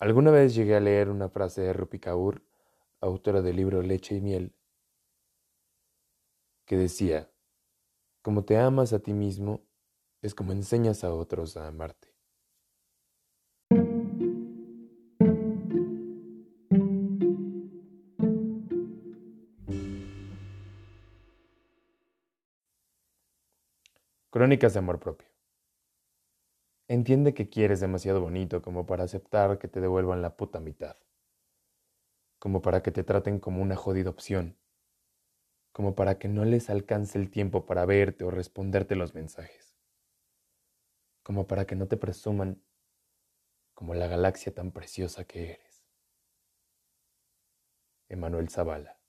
Alguna vez llegué a leer una frase de Rupi Kaur, autora del libro Leche y Miel, que decía, como te amas a ti mismo, es como enseñas a otros a amarte. Crónicas de amor propio. Entiende que quieres demasiado bonito como para aceptar que te devuelvan la puta mitad. Como para que te traten como una jodida opción. Como para que no les alcance el tiempo para verte o responderte los mensajes. Como para que no te presuman como la galaxia tan preciosa que eres. Emanuel Zavala.